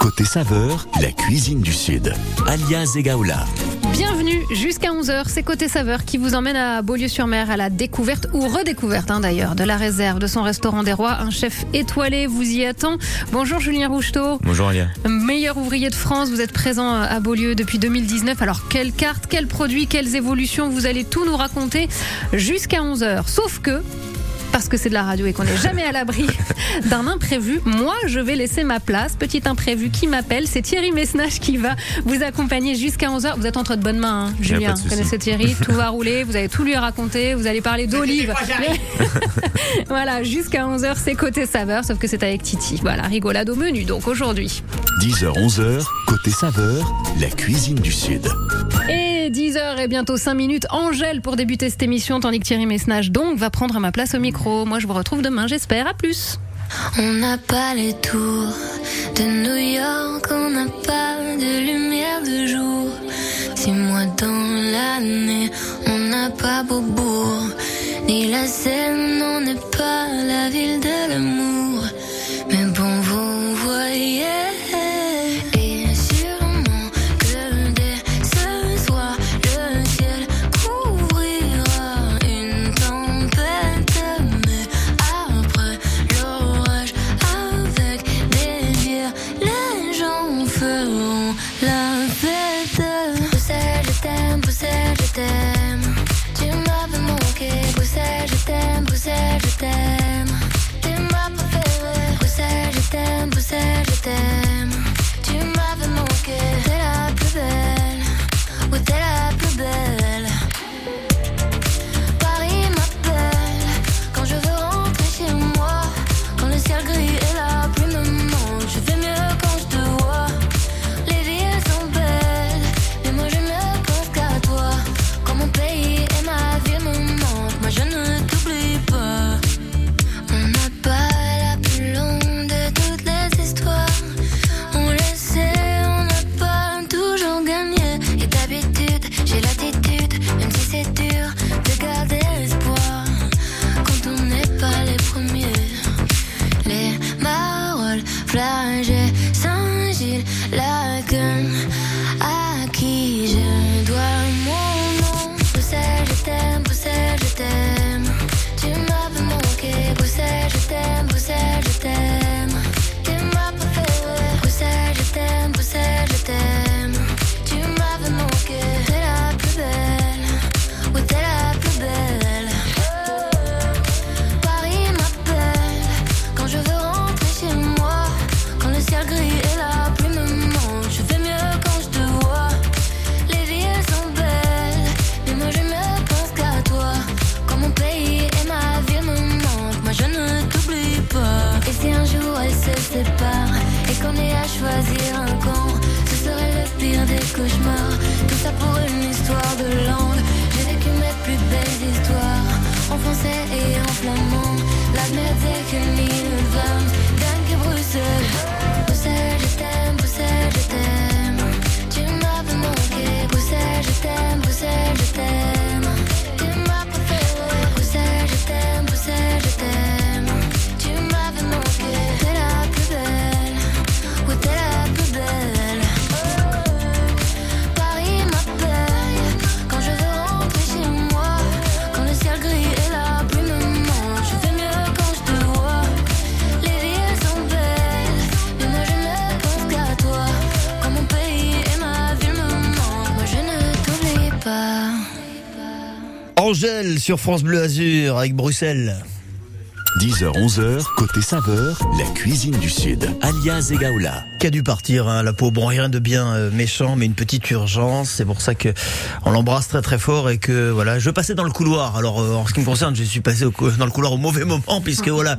Côté saveur, la cuisine du Sud. Alia Zegaoula. Bienvenue jusqu'à 11h, c'est Côté Saveur qui vous emmène à Beaulieu-sur-Mer à la découverte ou redécouverte hein, d'ailleurs de la réserve de son restaurant des rois. Un chef étoilé vous y attend. Bonjour Julien Roucheteau. Bonjour Alia. Meilleur ouvrier de France, vous êtes présent à Beaulieu depuis 2019. Alors quelle carte, quels produits, quelles évolutions, vous allez tout nous raconter jusqu'à 11h. Sauf que parce que c'est de la radio et qu'on n'est jamais à l'abri d'un imprévu, moi je vais laisser ma place. Petit imprévu qui m'appelle, c'est Thierry Messnage qui va vous accompagner jusqu'à 11h. Vous êtes entre de bonnes mains, hein, Julien. Vous connaissez Thierry, tout va rouler, vous allez tout lui raconter, vous allez parler d'olive. voilà, jusqu'à 11h, c'est côté saveur, sauf que c'est avec Titi. Voilà, rigolade au menu donc aujourd'hui. 10h, 11h, côté saveur, la cuisine du Sud. Et 10h et bientôt 5 minutes, Angèle pour débuter cette émission, tandis que Thierry Messnage donc va prendre ma place au micro. Moi je vous retrouve demain, j'espère. À plus. On n'a pas les tours de New York, on n'a pas de lumière de jour. Six mois dans l'année, on n'a pas Beaubourg, ni la Seine, on n'est pas la ville de l'amour. Angèle sur France Bleu Azur avec Bruxelles. 10h, 11h, côté saveur, la cuisine du Sud. Alia Zegaoula. Qui a dû partir, hein, la peau. Bon, rien de bien euh, méchant, mais une petite urgence. C'est pour ça que on l'embrasse très très fort et que voilà, je passais dans le couloir. Alors, euh, en ce qui me concerne, je suis passé dans le couloir au mauvais moment puisque voilà,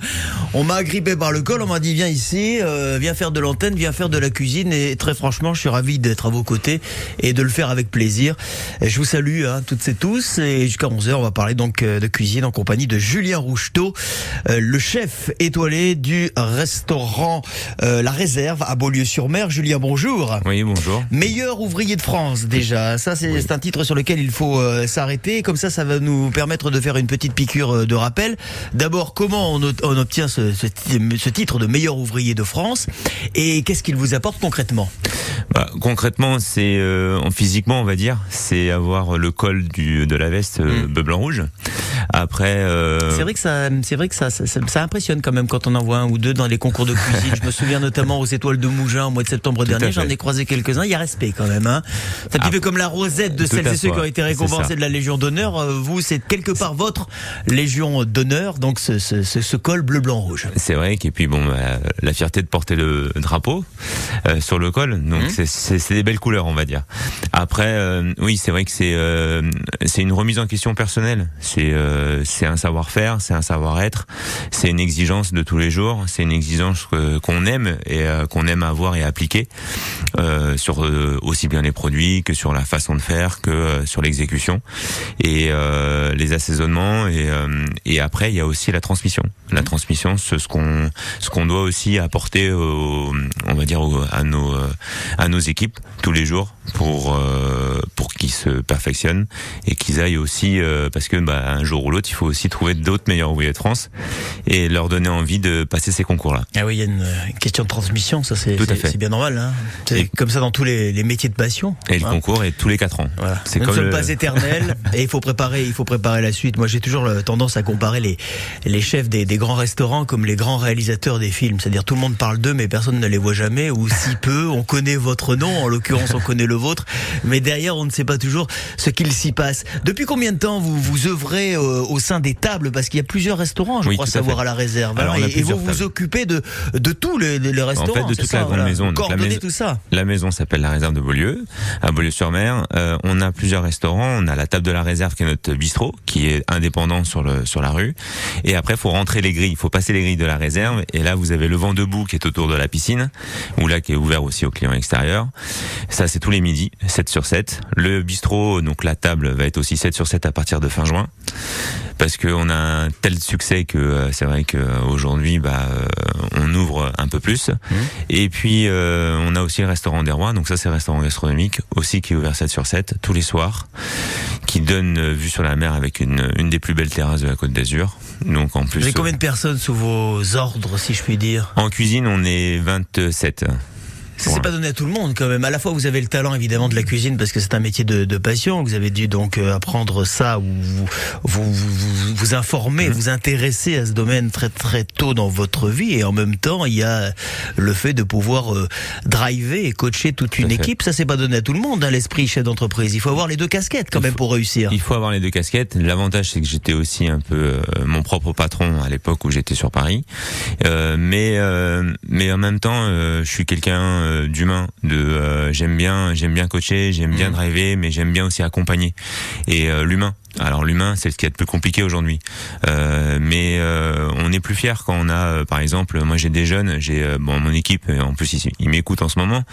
on m'a agrippé par le col. On m'a dit viens ici, euh, viens faire de l'antenne, viens faire de la cuisine. Et très franchement, je suis ravi d'être à vos côtés et de le faire avec plaisir. Je vous salue hein, toutes et tous. Et jusqu'à 11h, on va parler donc de cuisine en compagnie de Julien Roucheteau, le chef étoilé du restaurant La Réserve à Beaulieu Beaulieu-sur-Mer. Julien, bonjour. Oui, bonjour. Meilleur ouvrier de France, déjà. Ça, c'est un titre sur lequel il faut euh, s'arrêter. Comme ça, ça va nous permettre de faire une petite piqûre euh, de rappel. D'abord, comment on, obtient ce, ce ti- ce titre de meilleur ouvrier de France et qu'est-ce qu'il vous apporte concrètement? Bah, concrètement, c'est euh, en physiquement, on va dire, c'est avoir le col du de la veste euh, Mm. bleu blanc rouge. Après, C'est vrai que ça, c'est vrai que ça, ça, ça- ça impressionne quand même quand on en voit un ou deux dans les concours de cuisine. Je me souviens notamment aux étoiles de Au mois de septembre dernier. J'en ai croisé quelques-uns. Il y a respect quand même. Hein. C'est un petit Ah, peu comme la rosette de celles et ceux qui ont été récompensés de la Légion d'honneur. Euh, Vous, c'est quelque part votre Légion d'honneur. Donc ce, ce, ce, ce col bleu, blanc, rouge. c'est vrai et puis bon, bah, la fierté de porter le drapeau euh, sur le col. Donc Mhm. c'est- des belles couleurs, on va dire. Après, euh, oui, c'est vrai que c'est euh, c'est une remise en question personnelle. C'est c'est un savoir-faire, c'est un savoir-être, c'est une exigence de tous les jours, c'est une exigence qu'on aime et qu'on aime avoir et appliquer euh, sur euh, aussi bien les produits que sur la façon de faire que euh, sur l'exécution et les assaisonnements et et après il y a aussi la transmission. La transmission, c'est ce qu'on ce qu'on doit aussi apporter au, on va dire au- à nos à nos équipes tous les jours pour pour qu'ils se perfectionnent et qu'ils aillent aussi parce que bah, un jour ou l'autre il faut aussi trouver d'autres meilleurs ouvriers de France et leur donner envie de passer ces concours là. Ah oui, il y a une, question de transmission. Ça, c'est Tout à c'est- fait. c'est bien normal. Hein. C'est Et- comme ça dans tous les, les métiers de passion. Et le hein. concours est tous les quatre ans. Voilà. C'est Nous ne comme sommes le- pas éternels et il faut préparer, il faut préparer la suite. Moi, j'ai toujours tendance à comparer les les chefs des, des grands restaurants comme les grands réalisateurs des films. C'est-à-dire tout le monde parle d'eux, mais personne ne les voit jamais ou si peu. On connaît votre nom, en l'occurrence, on connaît le vôtre, mais derrière, on ne sait pas toujours ce qu'il s'y passe. Depuis combien de temps vous vous œuvrez euh, au sein des tables? Parce qu'il y a plusieurs restaurants, je Oui, crois à savoir à la réserve. Alors, hein, et, et vous vous occupez de de tous les, les restaurants. fait, de c'est toute ça, la grande voilà. maison. Donc, la maison- tout ça. La maison s'appelle la réserve de Beaulieu, à Beaulieu-sur-Mer. Euh, on a plusieurs restaurants. On a la table de la réserve qui est notre bistrot, qui est indépendant sur le sur la rue. Et après, faut rentrer les grilles. Il faut passer les grilles de la réserve. Et là, vous avez le vent debout qui est autour de la piscine, ou là qui est ouvert aussi aux clients extérieurs. Ça, c'est tous les midis, 7 sur 7. Le bistrot, donc la table, va être aussi 7 sur 7 à partir de fin juin. Parce qu'on a un tel succès que euh, c'est vrai qu'aujourd'hui, bah, euh, on ouvre un peu plus. Et puis, euh, on a aussi le restaurant des Rois. Donc ça, c'est le restaurant gastronomique aussi qui est ouvert 7 sur 7 tous les soirs, qui donne euh, vue sur la mer avec une, une des plus belles terrasses de la Côte d'Azur. Donc en plus, Vous avez combien de personnes sous vos ordres, si je puis dire? en cuisine, on est 27. Ça c'est pas donné à tout le monde quand même. À la fois vous avez le talent évidemment de la cuisine parce que c'est un métier de, de passion. Vous avez dû donc euh, apprendre ça ou vous vous, vous, vous, informer, vous intéresser à ce domaine très très tôt dans votre vie et en même temps il y a le fait de pouvoir euh, driver et coacher toute une équipe. Ça c'est pas donné à tout le monde hein, l'esprit chef d'entreprise. Il faut avoir les deux casquettes quand Il même faut- pour réussir. Il faut avoir les deux casquettes. L'avantage, c'est que j'étais aussi un peu euh, mon propre patron à l'époque où j'étais sur Paris. Euh, mais euh, mais en même temps, euh, je suis quelqu'un euh, d'humain. De euh, j'aime bien j'aime bien coacher, j'aime bien driver, mais j'aime bien aussi accompagner. Et euh, l'humain. Alors l'humain, c'est ce qui est le plus compliqué aujourd'hui. Euh, mais euh, on est plus fier quand on a, euh, par exemple, moi j'ai des jeunes, j'ai euh, bon mon équipe, en plus ils, ils m'écoutent en ce moment.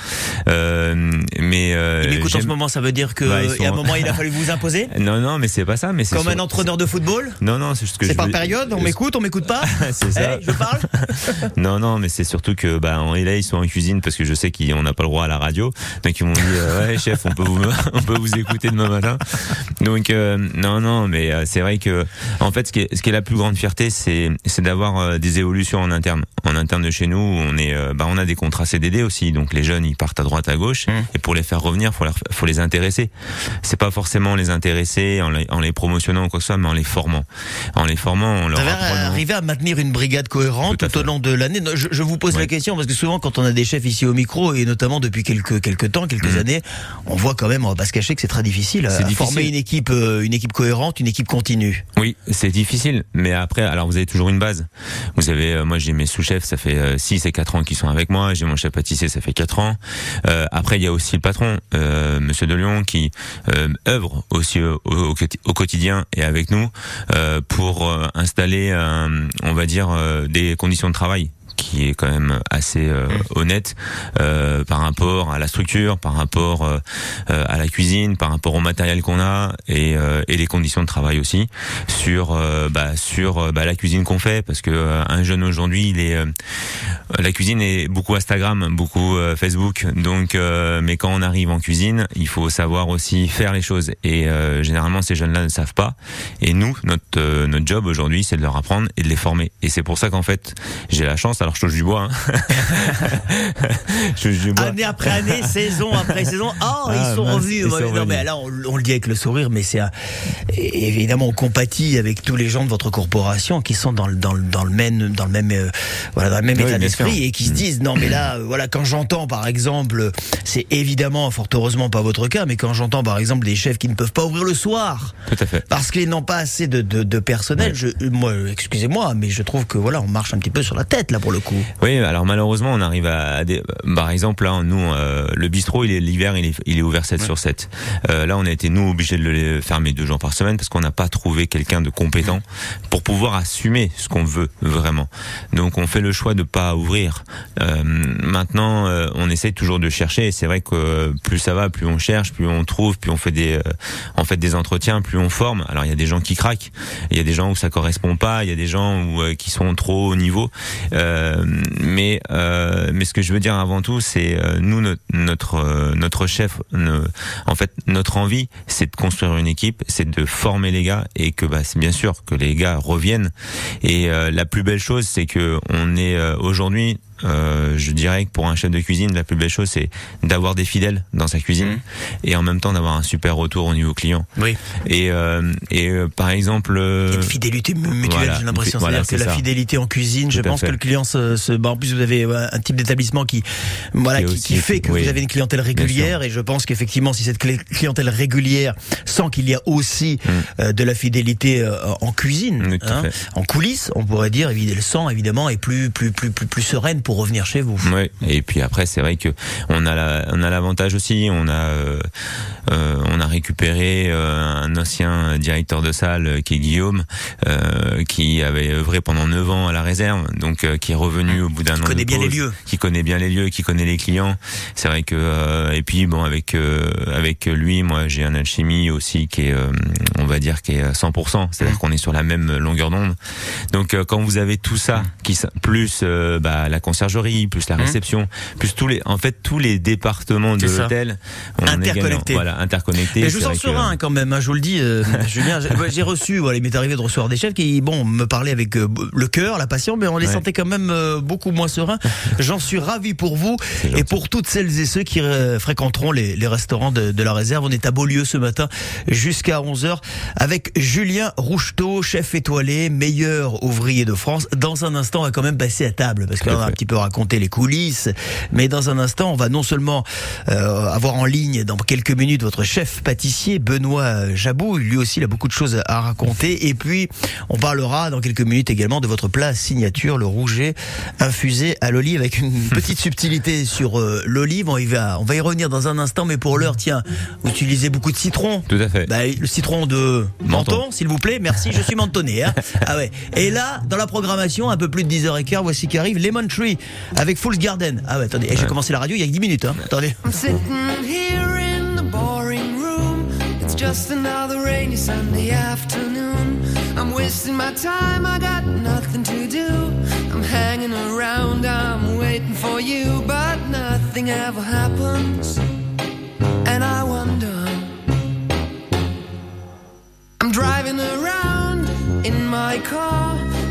Euh, mais euh, Il m'écoute en ce moment, ça veut dire que Bah, ils a un sont- moment il a fallu vous imposer Non non, mais c'est pas ça. Mais comme sur- un entraîneur de football. non, non, c'est ce que C'est par période, on m'écoute, on m'écoute pas. C'est ça. Hey, je parle. Non, non, mais c'est surtout que, bah, en là, ils sont en cuisine parce que je sais qu'on n'a pas le droit à la radio. Donc, ils m'ont dit, euh, ouais, chef, on peut vous, on peut vous écouter demain matin. Donc, euh, non, non, mais euh, c'est vrai que, en fait, ce qui est, ce qui est la plus grande fierté, c'est, c'est d'avoir euh, des évolutions en interne. En interne de chez nous, on est, euh, bah, on a des contrats CDD aussi. Donc, les jeunes, ils partent à droite, à gauche. Mmh. Et pour les faire revenir, faut leur, faut les intéresser. C'est pas forcément les intéresser en les, en les promotionnant ou quoi que ce soit, mais en les formant. En les formant, on leur arrivé à maintenir une brigade cohérente Tout au long de l'année? Je, je vous pose la Ouais. question parce que souvent, quand on a des chefs ici au micro et notamment depuis quelques quelques temps, quelques Mhm. années, on voit quand même, on va pas se cacher que c'est très difficile à difficile. former une équipe, une équipe cohérente, une équipe continue. Oui, c'est difficile, mais après, alors vous avez toujours une base. Vous avez, euh, moi j'ai mes sous-chefs, ça fait 6 et 4 ans qu'ils sont avec moi. J'ai mon chef pâtissier, ça fait 4 ans. Euh, après, il y a aussi le patron, euh, Monsieur de Lyon, qui euh, œuvre aussi au, quotidien et avec nous euh, pour euh, installer, on va dire, euh, des conditions de travail qui est quand même assez euh, honnête euh, par rapport à la structure, par rapport euh, à la cuisine, par rapport au matériel qu'on a et, et les conditions de travail aussi sur bah, sur bah, la cuisine qu'on fait. Parce que un jeune aujourd'hui il est la cuisine est beaucoup Instagram, beaucoup Facebook. Donc mais quand on arrive en cuisine il faut savoir aussi faire les choses. Et généralement ces jeunes là ne savent pas. Et nous notre notre job aujourd'hui c'est de leur apprendre et de les former. Et c'est pour ça qu'en fait j'ai la chance alors je touche du bois hein. je touche du bois Année après année, saison après saison. Oh, Ah, ils sont mince, revenus. ils sont Ouais, non, revenus. mais là, on, on le dit avec le sourire, mais c'est un- évidemment, on compatit avec tous les gens de votre corporation qui sont dans le, dans le, dans le même, dans le même, euh, voilà, dans le même Oui, état d'esprit et qui se disent, non, mais là, euh, voilà, quand j'entends, par exemple, c'est évidemment, fort heureusement pas votre cas, mais quand j'entends, par exemple, des chefs qui ne peuvent pas ouvrir le soir tout à fait parce qu'ils n'ont pas assez de, de, de personnel, je, moi, excusez-moi, mais je trouve que voilà, on marche un petit peu sur la tête, là, pour le coup. Oui, alors malheureusement, on arrive à, des, par exemple là, nous, euh, le bistrot, il est l'hiver, il est, il est ouvert 7 sur 7. Euh, là, on a été nous obligés de le fermer deux jours par semaine parce qu'on n'a pas trouvé quelqu'un de compétent pour pouvoir assumer ce qu'on veut vraiment. Donc, on fait le choix de pas ouvrir. Euh, maintenant, euh, on essaye toujours de chercher. Et c'est vrai que euh, plus ça va, plus on cherche, plus on trouve, plus on fait des, euh, en fait des entretiens, plus on forme. Alors, il y a des gens qui craquent, il y a des gens où ça correspond pas, il y a des gens où, euh, qui sont trop haut niveau. Euh, mais euh, mais ce que je veux dire avant tout, c'est euh, nous notre euh, chef, en fait notre envie, c'est de construire une équipe, c'est de former les gars et que bah c'est bien sûr que les gars reviennent. Et euh, la plus belle chose, c'est que on est euh, aujourd'hui euh, je dirais que pour un chef de cuisine, la plus belle chose, c'est d'avoir des fidèles dans sa cuisine Mhm. et en même temps d'avoir un super retour au niveau client. Oui. Et, euh, et euh, par exemple, euh, Il y a une fidélité mu- mutuelle, voilà, j'ai l'impression. voilà, C'est-à-dire que la fidélité en cuisine, je Tout pense fait. que le client se, se bah, en plus vous avez ouais, un type d'établissement qui, voilà, Qui fait que oui. vous avez une clientèle régulière et je pense qu'effectivement, si cette clientèle régulière sent qu'il y a aussi euh, de la fidélité euh, en cuisine. Oui, hein, en coulisses, on pourrait dire, évidemment, le sang évidemment est plus, plus, plus, plus, plus sereine pour revenir chez vous. Ouais. Et puis après, c'est vrai que on a la, on a l'avantage aussi. On a, euh, euh, on a récupéré euh, un ancien directeur de salle qui est Guillaume, euh, qui avait œuvré pendant 9 ans à la réserve, donc euh, qui est revenu au bout d'un an. Qui connaît de bien les lieux. Qui connaît bien les lieux, qui connaît les clients. C'est vrai que et puis bon avec avec lui, moi j'ai un alchimie aussi qui est, on va dire, qui est à 100%. C'est-à-dire qu'on est sur la même longueur d'onde. Donc quand vous avez tout ça, qui plus bah, la conciergerie, plus la réception, plus tous les, en fait tous les départements de l'hôtel. Interconnectés. Voilà, interconnectés. Mais je vous sens que- serein quand même, hein, je vous le dis, euh, Julien. J'ai reçu, voilà, il m'est arrivé de recevoir des chefs qui, bon, me parlaient avec euh, le cœur, la passion, mais on les Ouais. sentait quand même euh, beaucoup moins sereins. J'en suis ravi pour vous et pour toutes celles et ceux qui euh, fréquenteront les, les restaurants de, de la réserve. On est à Beaulieu ce matin jusqu'à 11h avec Julien Roucheteau, chef étoilé, meilleur ouvrier de France. Dans un instant, on va quand même passer à table parce qu'on a un petit peu raconté les coulisses, mais dans un instant, on va non seulement euh, avoir en ligne dans quelques minutes votre chef pâtissier Benoît Jabot, lui aussi il a beaucoup de choses à raconter, et puis on parlera dans quelques minutes également de votre plat signature, le rouget infusé à l'olive avec une petite subtilité sur euh, l'olive. On y va, on va y revenir dans un instant, mais pour l'heure, tiens, vous utilisez beaucoup de citron. Tout à fait. Bah, le citron de menton, Menton. s'il vous plaît. Merci, je suis mentonné. Hein. Ah ouais. Et là, dans la programmation, un peu plus de 10h15, voici qui arrive Lemon Tree avec Fool's Garden. Ah ouais, attendez, eh, j'ai commencé la radio il y a 10 minutes. Hein. Attendez. I'm sitting here in the boring room. It's just another rainy Sunday afternoon. I'm wasting my time, I got nothing to do. I'm hanging around, I'm waiting for you, but nothing ever happens. And I wonder. I'm driving around in my car.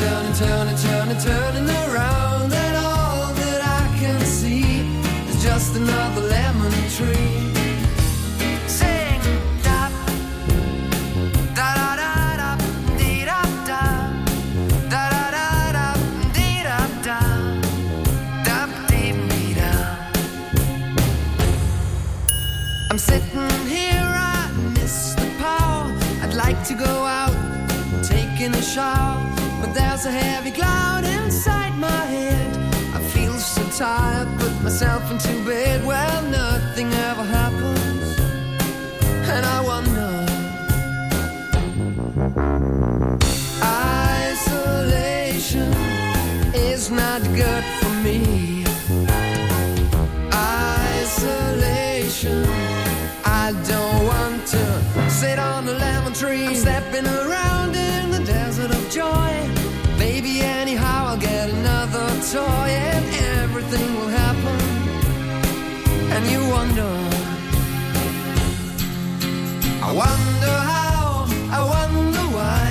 turn and turn and turn and turning around And all that I can see is just another lemon tree. Sing, da, da da da dee da da. Da da dee da da, dee dee da. I'm sitting here, I'd like to go out, taking a shower there's a heavy cloud inside my head. I feel so tired, put myself into bed. Well, nothing ever happens, and I wonder. Isolation is not good for me. Isolation. I don't want to sit on a lemon tree. I'm stepping around in the desert of joy. Toy and everything will happen. And you wonder. I wonder how, I wonder why.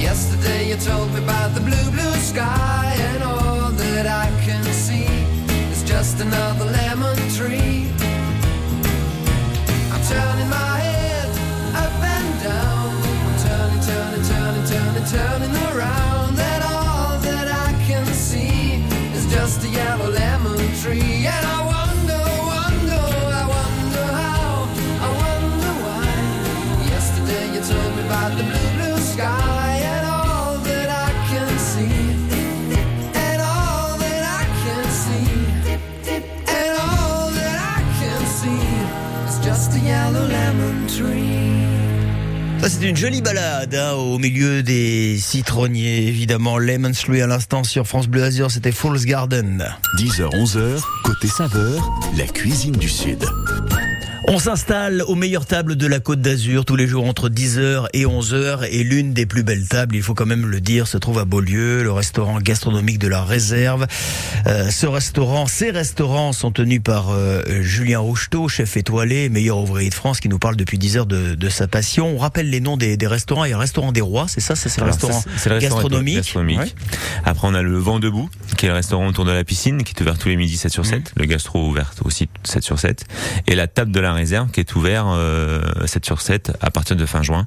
Yesterday you told me about the blue, blue sky, and all that I can see is just another lemon tree. I'm turning my Une jolie balade hein, au milieu des citronniers, évidemment. Lemon Tree à l'instant sur France Bleu Azur, c'était Fool's Garden. 10h, 11h, côté saveur, la cuisine du Sud. On s'installe aux meilleures tables de la Côte d'Azur tous les jours entre 10h et 11h et l'une des plus belles tables, il faut quand même le dire, se trouve à Beaulieu, le restaurant gastronomique de la Réserve. Euh, ce restaurant, ces restaurants sont tenus par euh, Julien Roucheteau, chef étoilé, meilleur ouvrier de France, qui nous parle depuis 10 heures de, de sa passion. On rappelle les noms des, des restaurants. Il y a le restaurant des Rois, c'est ça, c'est ça, c'est le restaurant gastronomique. gastronomique. Ouais. Après, on a le Vent Debout, qui est le restaurant autour de la piscine, qui est ouvert tous les midis 7 sur 7. Mmh. Le gastro ouvert aussi 7 sur 7. Et la table de la réserve, qui est ouvert euh, 7 sur 7 à partir de fin juin,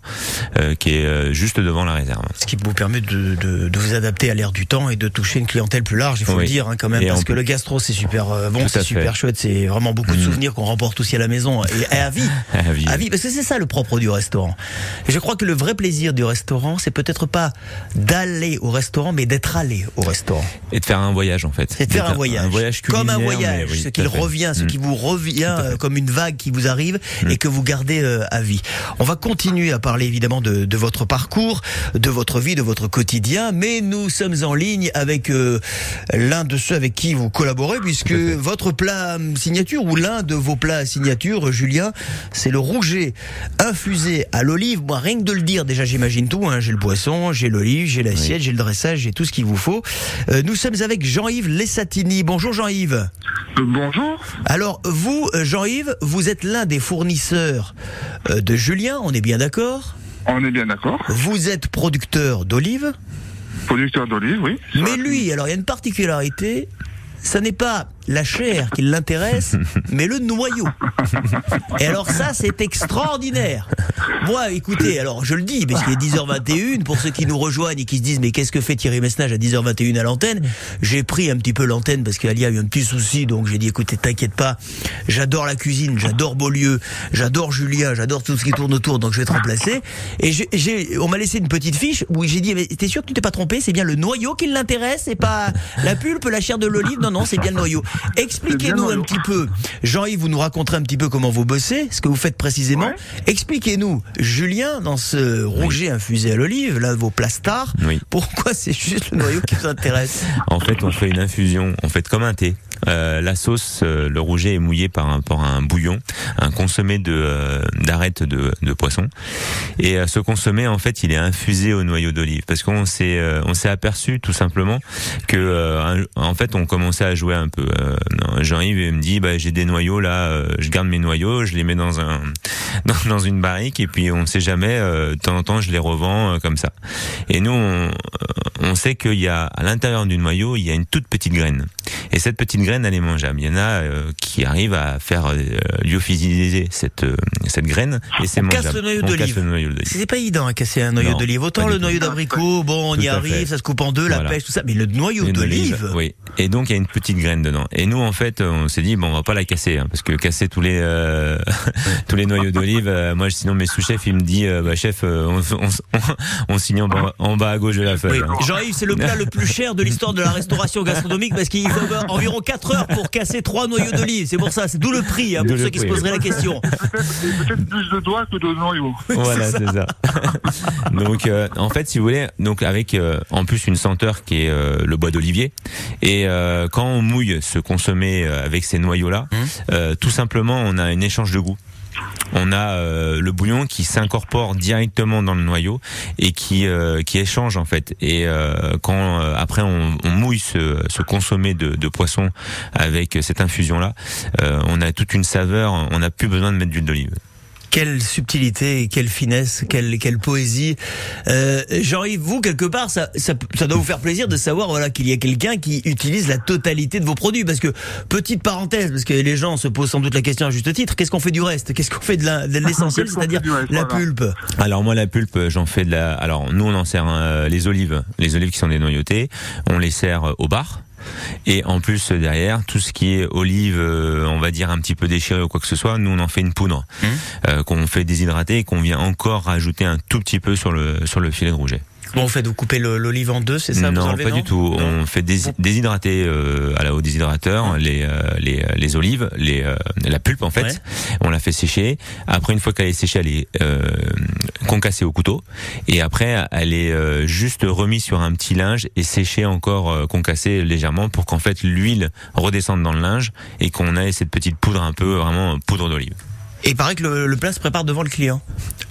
euh, qui est euh, juste devant la réserve. Ce qui vous permet de, de, de vous adapter à l'ère du temps et de toucher une clientèle plus large, il faut Oui. le dire hein, quand même, Et parce que le gastro c'est super euh, bon, c'est super chouette, c'est vraiment beaucoup de Mm. souvenirs qu'on remporte aussi à la maison et, à vie. À vie. À vie, parce que c'est ça le propre du restaurant. Et je crois que le vrai plaisir du restaurant, c'est peut-être pas d'aller au restaurant, mais d'être allé au restaurant. Et de faire un voyage, en fait. C'est de faire un voyage. Un voyage comme un culinaire, voyage, oui, ce qui revient, ce Mm. qui vous revient euh, comme une vague qui vous arrive Mm. et que vous gardez euh, à vie. On va continuer à parler évidemment de, de votre parcours, de votre vie, de votre quotidien, mais nous sommes en ligne avec euh, l'un de ceux avec qui vous collaborez, puisque votre plat signature ou l'un de vos plats signature, Julien, c'est le rouget infusé à l'olive. Moi, rien que de le dire, déjà j'imagine tout. Hein. J'ai le poisson, j'ai l'olive, j'ai l'assiette, j'ai le dressage, j'ai tout ce qu'il vous faut. Euh, nous sommes avec Jean-Yves Lessatini. Bonjour Jean-Yves. Bonjour. Alors vous, Jean-Yves, vous êtes l'un des fournisseurs euh, de Julien, on est bien d'accord? On est bien d'accord. Vous êtes producteur d'olives, Producteur d'olive, oui. mais lui, alors il y a une particularité, ça n'est pas la chair qui l'intéresse, mais le noyau. Et alors ça, c'est extraordinaire. Moi, écoutez, alors je le dis, parce qu'il est 10h21, pour ceux qui nous rejoignent et qui se disent, mais qu'est-ce que fait Thierry Messnage à 10h21 à l'antenne? J'ai pris un petit peu l'antenne parce qu'Ali a eu un petit souci, donc j'ai dit, écoutez, t'inquiète pas, j'adore la cuisine, j'adore Beaulieu, j'adore Julien, j'adore tout ce qui tourne autour, donc je vais te remplacer. Et j'ai- on m'a laissé une petite fiche où j'ai dit, mais t'es sûr que tu t'es pas trompé? C'est bien le noyau qui l'intéresse, c'est pas la pulpe, la chair de l'olive? Non, non, c'est bien le noyau. Expliquez-nous un petit peu. Jean-Yves, vous nous raconterez un petit peu comment vous bossez, ce que vous faites précisément. Ouais. Expliquez-nous, Julien, dans ce rouget infusé à l'olive, l'un de vos plats stars, Oui. pourquoi c'est juste le noyau qui vous intéresse En fait, on fait une infusion, on fait comme un thé. Euh, la sauce, euh, le rouget est mouillé par un, par un bouillon, un consommé de euh, d'arêtes de, de poisson. Et ce consommé, en fait, il est infusé au noyau d'olive parce qu'on s'est on s'est aperçu tout simplement que en fait, on commençait à jouer un peu. Euh, Jean-Yves me dit, bah, j'ai des noyaux là, euh, je garde mes noyaux, je les mets dans un dans, dans une barrique et puis on sait jamais. euh, de temps en temps, je les revends euh, comme ça. Et nous, on, on sait qu'il y a à l'intérieur du noyau, il y a une toute petite graine. Et Et cette petite graine, elle est mangeable. Il y en a euh, qui arrivent à faire euh, lyophiliser cette euh, cette graine et c'est mangeable. casse le noyau d'olive. C'est pas évident à casser un noyau d'olive. Autant le noyau d'abricot, bon, on Tout y arrive, fait. ça se coupe en deux, la pêche, tout ça. Mais le noyau d'olive, olive, Oui. Et donc il y a une petite graine dedans. Et nous en fait, on s'est dit bon, on va pas la casser hein, parce que casser tous les euh, tous les noyaux d'olive, euh, moi sinon mes sous-chefs il me dit euh, bah chef, euh, on, on, on, on signe en bas, en bas à gauche de la feuille. Oui, hein. Jean-Yves, c'est le plat le plus cher de l'histoire de la restauration gastronomique parce qu'il faut environ 4 heures pour casser trois noyaux d'olive. C'est pour ça, c'est d'où le prix, hein, pour le ceux qui se poseraient la question. Peut-être plus de doigts que de noyaux. Voilà, c'est ça. donc, euh, en fait, si vous voulez, donc avec euh, en plus une senteur qui est euh, le bois d'olivier. Et euh, quand on mouille ce consommé euh, avec ces noyaux-là, euh, tout simplement, on a un échange de goût. On a euh, le bouillon qui s'incorpore directement dans le noyau et qui euh, qui échange en fait. Et euh, quand après on, on mouille ce, ce consommé de, de poisson avec cette infusion là, on a toute une saveur. On n'a plus besoin de mettre d'huile d'olive. Quelle subtilité, et quelle finesse, quelle, quelle poésie. Euh, Jean-Yves, vous, quelque part, ça, ça, ça doit vous faire plaisir de savoir voilà, qu'il y a quelqu'un qui utilise la totalité de vos produits. Parce que, petite parenthèse, parce que les gens se posent sans doute la question à juste titre, qu'est-ce qu'on fait du reste? Qu'est-ce qu'on fait de la- de l'essentiel, c'est-à-dire la voilà. pulpe? Alors moi la pulpe j'en fais de la alors nous on en sert euh, les olives les olives qui sont des noyautées on les sert euh, au bar et en plus derrière tout ce qui est olive euh, on va dire un petit peu déchiré ou quoi que ce soit nous on en fait une poudre euh, qu'on fait déshydrater et qu'on vient encore rajouter un tout petit peu sur le sur le filet de rouget. Bon, vous faites vous coupez l'olive en deux, c'est ça vous non, enlevez, pas du tout. Non On fait dés- déshydrater euh, à la au déshydrateur les, euh, les les olives, les euh, la pulpe en fait. Ouais. On la fait sécher. Après une fois qu'elle est séchée, elle est euh, concassée au couteau et après elle est euh, juste remise sur un petit linge et séchée encore euh, concassée légèrement pour qu'en fait l'huile redescende dans le linge et qu'on ait cette petite poudre un peu vraiment poudre d'olive. Et il paraît que le, le plat se prépare devant le client.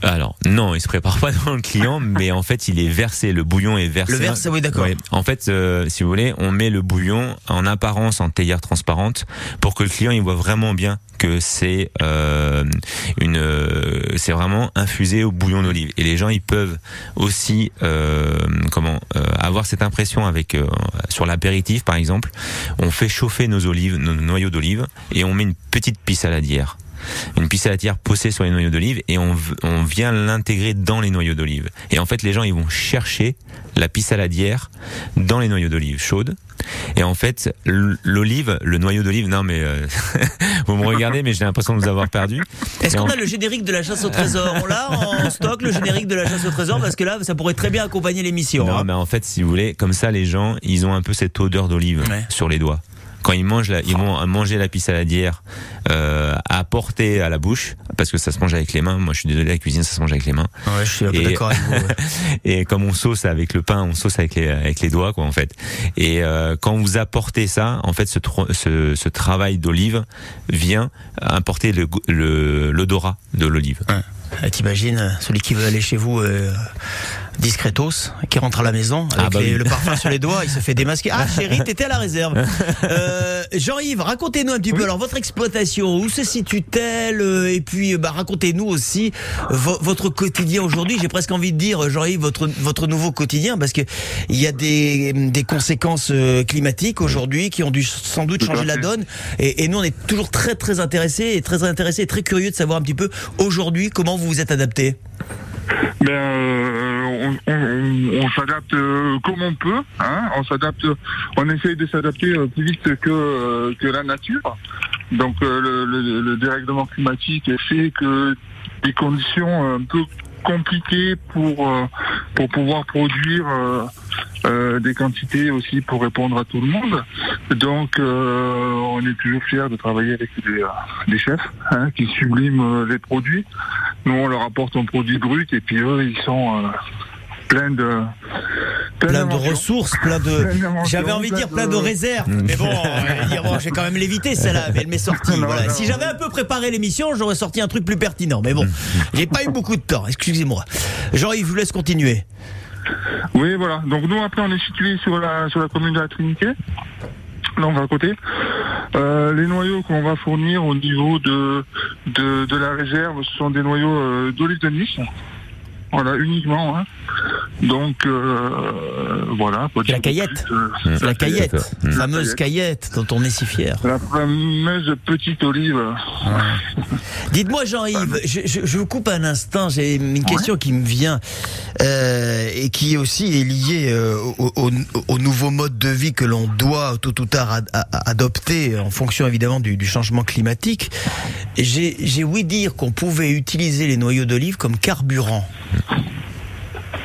Alors non, il se prépare pas devant le client, mais en fait il est versé, le bouillon est versé. Le verse, oui, d'accord. Ouais. En fait, euh, si vous voulez, on met le bouillon en apparence en théière transparente pour que le client il voit vraiment bien que c'est euh, une, euh, c'est vraiment infusé au bouillon d'olive. Et les gens ils peuvent aussi euh, comment euh, avoir cette impression avec euh, sur l'apéritif par exemple. On fait chauffer nos olives, nos noyaux d'olive et on met une petite pisse saladière une pisse salatière posée sur les noyaux d'olive et on, on vient l'intégrer dans les noyaux d'olive. Et en fait, les gens, ils vont chercher la pisse saladière dans les noyaux d'olive chaudes. Et en fait, l'olive, le noyau d'olive, non mais euh, vous me regardez, mais j'ai l'impression de vous avoir perdu. Est-ce qu'on a le générique de la chasse au trésor? On l'a en stock, le générique de la chasse au trésor, parce que là, ça pourrait très bien accompagner l'émission. Non, hein. mais en fait, si vous voulez, comme ça, les gens, ils ont un peu cette odeur d'olive Ouais. sur les doigts. Quand ils mangent, la, ils vont manger la pisse saladière euh, à porter à la bouche, parce que ça se mange avec les mains. Moi, je suis désolé, la cuisine, ça se mange avec les mains. Ouais, je suis d'accord avec vous. ouais. Et comme on sauce avec le pain, on sauce avec les, avec les doigts, quoi, en fait. Et euh, quand vous apportez ça, en fait, ce, ce, ce travail d'olive vient apporter le goût- le- l'odorat de l'olive. Ah, T'imagines celui qui veut aller chez vous euh, discretos, qui rentre à la maison avec Ah bah les- oui. le parfum sur les doigts, il se fait démasquer. Ah chérie, t'étais à la réserve. Euh, Jean-Yves, racontez-nous un petit peu alors votre exploitation, où se situe-t-elle euh, Et puis bah, racontez-nous aussi vo- votre quotidien aujourd'hui. J'ai presque envie de dire Jean-Yves votre votre nouveau quotidien parce que il y a des des conséquences euh, climatiques aujourd'hui qui ont dû sans doute changer la donne. Et, et nous on est toujours très très intéressés et très intéressés et très curieux de savoir un petit peu aujourd'hui comment vous vous êtes adapté. Ben, euh, on, s'adapte euh, comme on peut. Hein, on s'adapte, on essaye de s'adapter euh, plus vite que que la nature. Donc le, le- le dérèglement climatique fait que des conditions un peu compliquées pour pour pouvoir produire des quantités aussi pour répondre à tout le monde. Donc on est toujours fiers de travailler avec des, chefs hein, qui subliment les produits. Nous, on leur apporte un produit brut et puis eux, ils sont euh, pleins de Plein de ressources, plein de. J'avais envie de dire plein de réserves, mais bon, euh, bon, j'ai quand même l'éviter celle-là, mais elle m'est sortie. Voilà. Si j'avais un peu préparé l'émission, j'aurais sorti un truc plus pertinent, mais bon, j'ai pas eu beaucoup de temps. Excusez-moi. Jean-Yves, je vous laisse continuer. Oui, voilà. Donc nous, après, on est situé sur la sur la commune de la Trinité. Donc à côté. Euh, les noyaux qu'on va fournir au niveau de, de la réserve, sont des noyaux euh, d'olive de Nice. Voilà, uniquement. Hein. Donc euh, voilà. La caillette. euh, C'est la caillette, Mm. fameuse caillette dont on est si fier. La fameuse petite olive. Dites-moi Jean-Yves, je, je- je vous coupe un instant, j'ai une question qui me vient euh, et qui aussi est liée euh, au, au- au nouveau mode de vie que l'on doit tôt ou tard ad- adopter en fonction évidemment du, du changement climatique. J'ai j'ai ouï dire qu'on pouvait utiliser les noyaux d'olive comme carburant.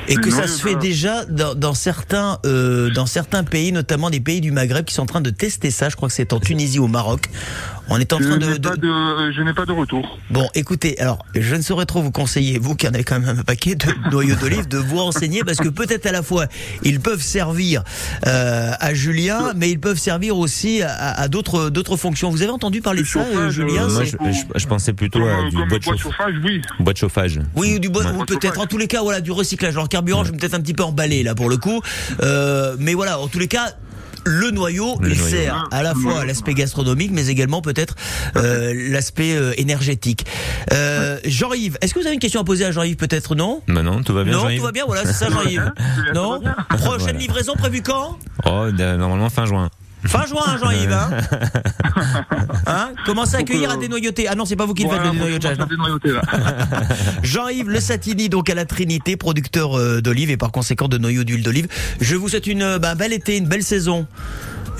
Et que ça se fait déjà dans, dans certains euh, dans certains pays, notamment des pays du Maghreb, qui sont en train de tester ça. Je crois que c'est en Tunisie, au Maroc. On est en Je train de, n'ai de- pas de, je n'ai pas de retour. Bon, écoutez, alors, je ne saurais trop vous conseiller, vous qui en avez quand même un paquet de noyaux d'olive, de vous renseigner, parce que peut-être à la fois, ils peuvent servir euh, à Julien, mais ils peuvent servir aussi à, à d'autres d'autres fonctions. Vous avez entendu parler de ça, euh, chauffage, Julien euh, Moi, je, je- je pensais plutôt à du bois de, bois de chauffe- chauffage, oui. bois de chauffage. Oui, ou du bois, Ouais. ou peut-être en tous les cas, voilà, du recyclage. Alors carburant, je vais peut-être un petit peu emballé là pour le coup, Euh, mais voilà, en tous les cas. Le noyau, Le il noyau. sert à la fois à l'aspect gastronomique, mais également peut-être euh, l'aspect euh, énergétique. Euh, Jean-Yves, est-ce que vous avez une question à poser à Jean-Yves Peut-être non? Bah non, tout va bien, Non, tout va bien, voilà, c'est ça, Jean-Yves. Non? Prochaine Voilà. livraison prévue quand? Oh, normalement fin juin. Fin juin, hein, Jean-Yves. Hein, hein Commencez à accueillir à dénoyauter. Ah non, c'est pas vous qui le faites, le dénoyautage. Jean-Yves Le Satini, donc à la Trinité, producteur euh, d'olive et par conséquent de noyaux d'huile d'olive. Je vous souhaite une euh, bah, un bel été, une belle saison.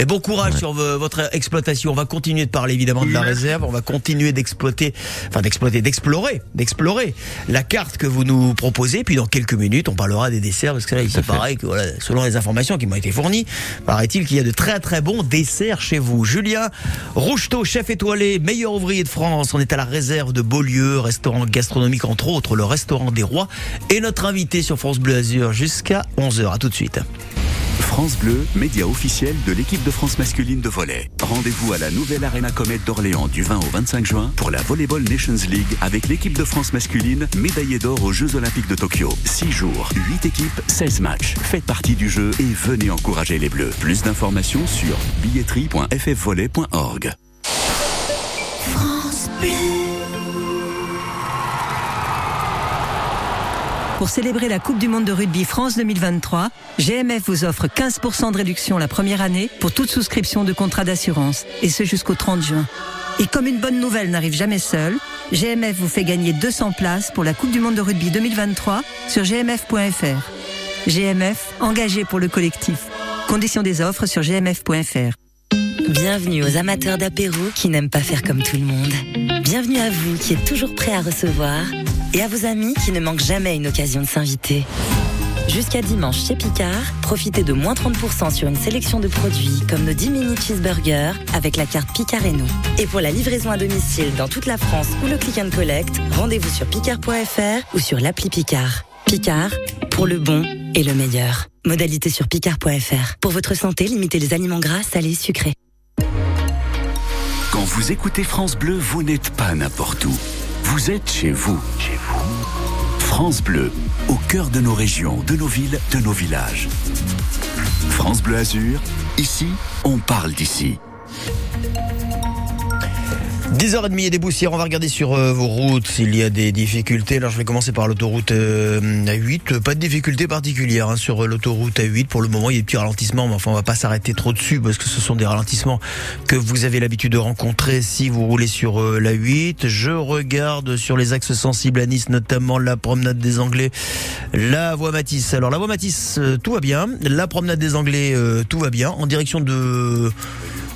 Et bon courage sur vo- votre exploitation. On va continuer de parler évidemment de la réserve. On va continuer d'exploiter, enfin d'exploiter, d'explorer, d'explorer la carte que vous nous proposez. Puis dans quelques minutes, on parlera des desserts parce que là, fait. pareil que voilà, selon les informations qui m'ont été fournies, paraît-il qu'il y a de très très bons desserts chez vous. Julien Roucheteau, chef étoilé, meilleur ouvrier de France. On est à la réserve de Beaulieu, restaurant gastronomique entre autres, le restaurant des rois. Et notre invité sur France Bleu Azur jusqu'à 11h. À tout de suite. France Bleu, média officiel de l'équipe de France masculine de volley. Rendez-vous à la nouvelle Arena Comet d'Orléans du 20 au 25 juin pour la Volleyball Nations League avec l'équipe de France masculine médaillée d'or aux Jeux Olympiques de Tokyo. 6 jours, 8 équipes, 16 matchs. Faites partie du jeu et venez encourager les Bleus. Plus d'informations sur billetterie.ffvolley.org. Pour célébrer la Coupe du Monde de rugby France 2023, GMF vous offre 15% de réduction la première année pour toute souscription de contrat d'assurance, et ce jusqu'au 30 juin. Et comme une bonne nouvelle n'arrive jamais seule, GMF vous fait gagner 200 places pour la Coupe du Monde de rugby 2023 sur gmf.fr. GMF, engagé pour le collectif. Conditions des offres sur gmf.fr. Bienvenue aux amateurs d'apéro qui n'aiment pas faire comme tout le monde. Bienvenue à vous qui êtes toujours prêts à recevoir et à vos amis qui ne manquent jamais une occasion de s'inviter. Jusqu'à dimanche chez Picard, profitez de moins 30% sur une sélection de produits comme nos 10 mini cheeseburgers avec la carte Picard et nous. Et pour la livraison à domicile dans toute la France ou le click and collect, rendez-vous sur picard.fr ou sur l'appli Picard. Picard, pour le bon et le meilleur. Modalité sur picard.fr. Pour votre santé, limitez les aliments gras, salés, sucrés. Quand vous écoutez France Bleu, vous n'êtes pas n'importe où. Vous êtes chez vous. Chez vous. France Bleu, au cœur de nos régions, de nos villes, de nos villages. France Bleu Azur, ici, on parle d'ici. 10h30 et des poussières, on va regarder sur euh, vos routes s'il y a des difficultés. Alors je vais commencer par l'autoroute euh, A8. Pas de difficulté particulière hein, sur euh, l'autoroute A8. Pour le moment, il y a des petits ralentissements, mais enfin on va pas s'arrêter trop dessus parce que ce sont des ralentissements que vous avez l'habitude de rencontrer si vous roulez sur euh, la 8. Je regarde sur les axes sensibles à Nice, notamment la promenade des Anglais, la voie Matisse. Alors la voie Matisse, euh, tout va bien. La promenade des Anglais, euh, tout va bien. En direction de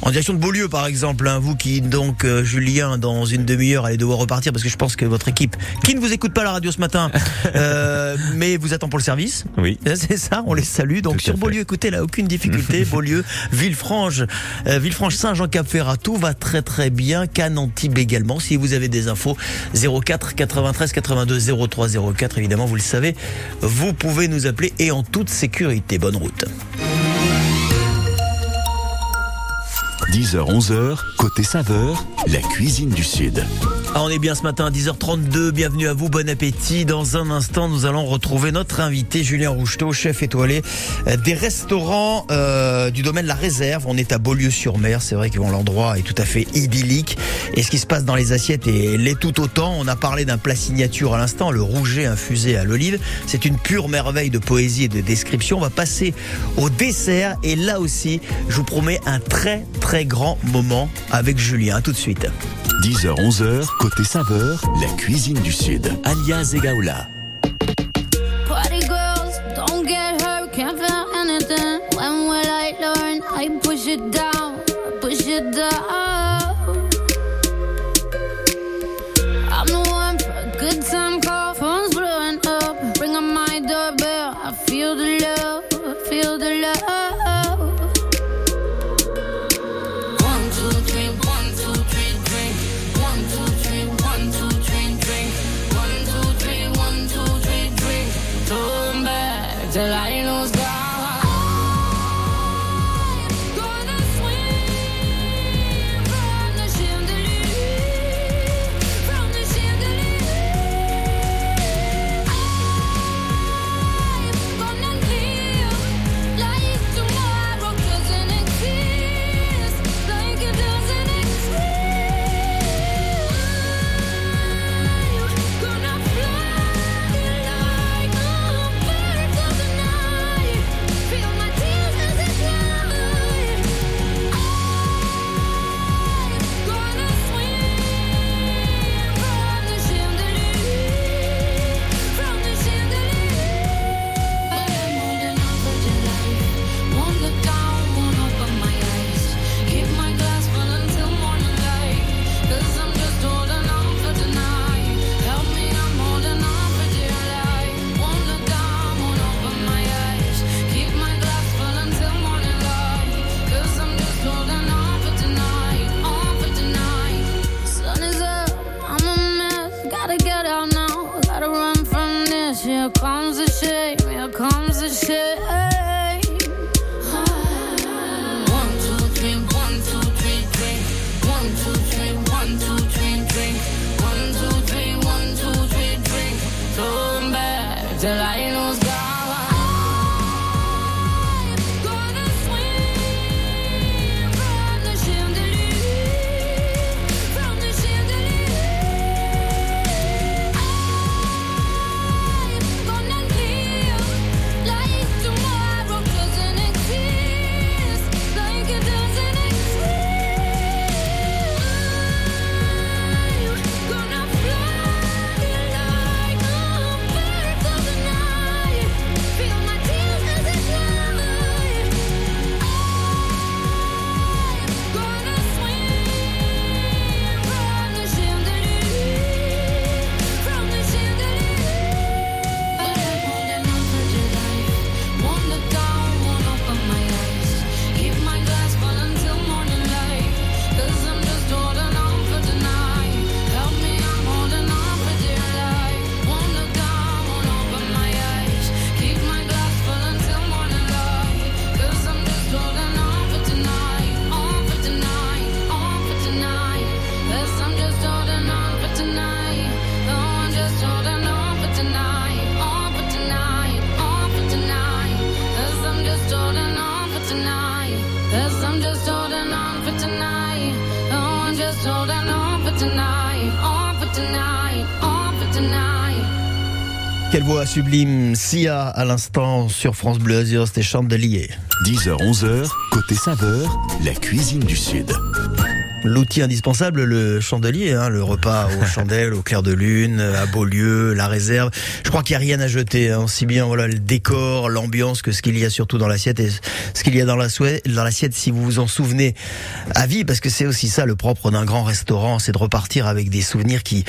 en direction de Beaulieu, par exemple, hein, vous qui donc euh, Julien, dans une demi-heure, allez devoir repartir parce que je pense que votre équipe, qui ne vous écoute pas à la radio ce matin, euh, mais vous attend pour le service. Oui. C'est ça, on les salue. Donc Tout sur fait. Beaulieu, écoutez, là, aucune difficulté. Beaulieu, Villefranche, euh, Villefranche, Saint-Jean-Cap-Ferrat, tout va très très bien. Cannes, Antibes également. Si vous avez des infos, 04 93 82 03 04, évidemment, vous le savez, vous pouvez nous appeler et en toute sécurité. Bonne route. 10h-11h, côté saveur, la cuisine du Sud. Ah, on est bien ce matin à 10h32. Bienvenue à vous, bon appétit. Dans un instant, nous allons retrouver notre invité Julien Roucheteau, chef étoilé euh, des restaurants euh, du domaine La Réserve. On est à Beaulieu-sur-Mer. C'est vrai que l'endroit est tout à fait idyllique. Et ce qui se passe dans les assiettes est tout autant. On a parlé d'un plat signature à l'instant, le rouget infusé à l'olive. C'est une pure merveille de poésie et de description. On va passer au dessert. Et là aussi, je vous promets un très très grand moment avec Julien. À tout de suite. 10h-11h, côté saveur, la cuisine du Sud. Alias Egaola. Party girls, don't get hurt, can't feel anything. When will I learn? I push it down, push it down. I'm the one for a good time call, phone's blowing up. Ring on my doorbell, I feel the love, I feel the love. Quelle voix sublime, Sia à l'instant sur France Bleu Azur, c'était Chandelier. 10h-11h, côté saveur, la cuisine du Sud. L'outil indispensable, le chandelier, hein, le repas aux chandelles, au clair de lune, à Beaulieu, la réserve. Je crois qu'il n'y a rien à jeter, hein, aussi bien voilà le décor, l'ambiance que ce qu'il y a surtout dans l'assiette et ce qu'il y a dans la souhait- dans l'assiette si vous vous en souvenez à vie, parce que c'est aussi ça le propre d'un grand restaurant, c'est de repartir avec des souvenirs qui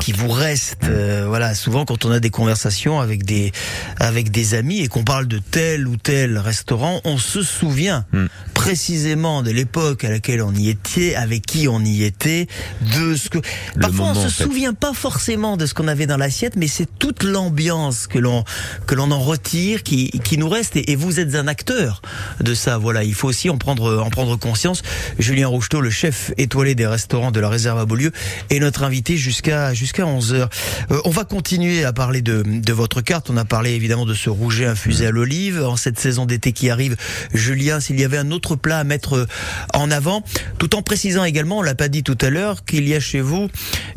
Qui vous restent. Euh, voilà, souvent quand on a des conversations avec des avec des amis et qu'on parle de tel ou tel restaurant, on se souvient Mm. Précisément de l'époque à laquelle on y était, avec qui on y était, de ce que. Le Parfois, moment, on en se fait. souvient pas forcément de ce qu'on avait dans l'assiette, mais c'est toute l'ambiance que l'on que l'on en retire, qui qui nous reste. Et, et vous êtes un acteur de ça. Voilà, il faut aussi en prendre en prendre conscience. Julien Roucheteau, le chef étoilé des restaurants de la réserve à Beaulieu, est notre invité jusqu'à jusqu'à 11 heures. Euh, on va continuer à parler de de votre carte. On a parlé évidemment de ce rouget infusé à l'olive en cette saison d'été qui arrive. Julien, s'il y avait un autre plat à mettre euh, en avant, tout en précisant également, on l'a pas dit tout à l'heure, qu'il y a chez vous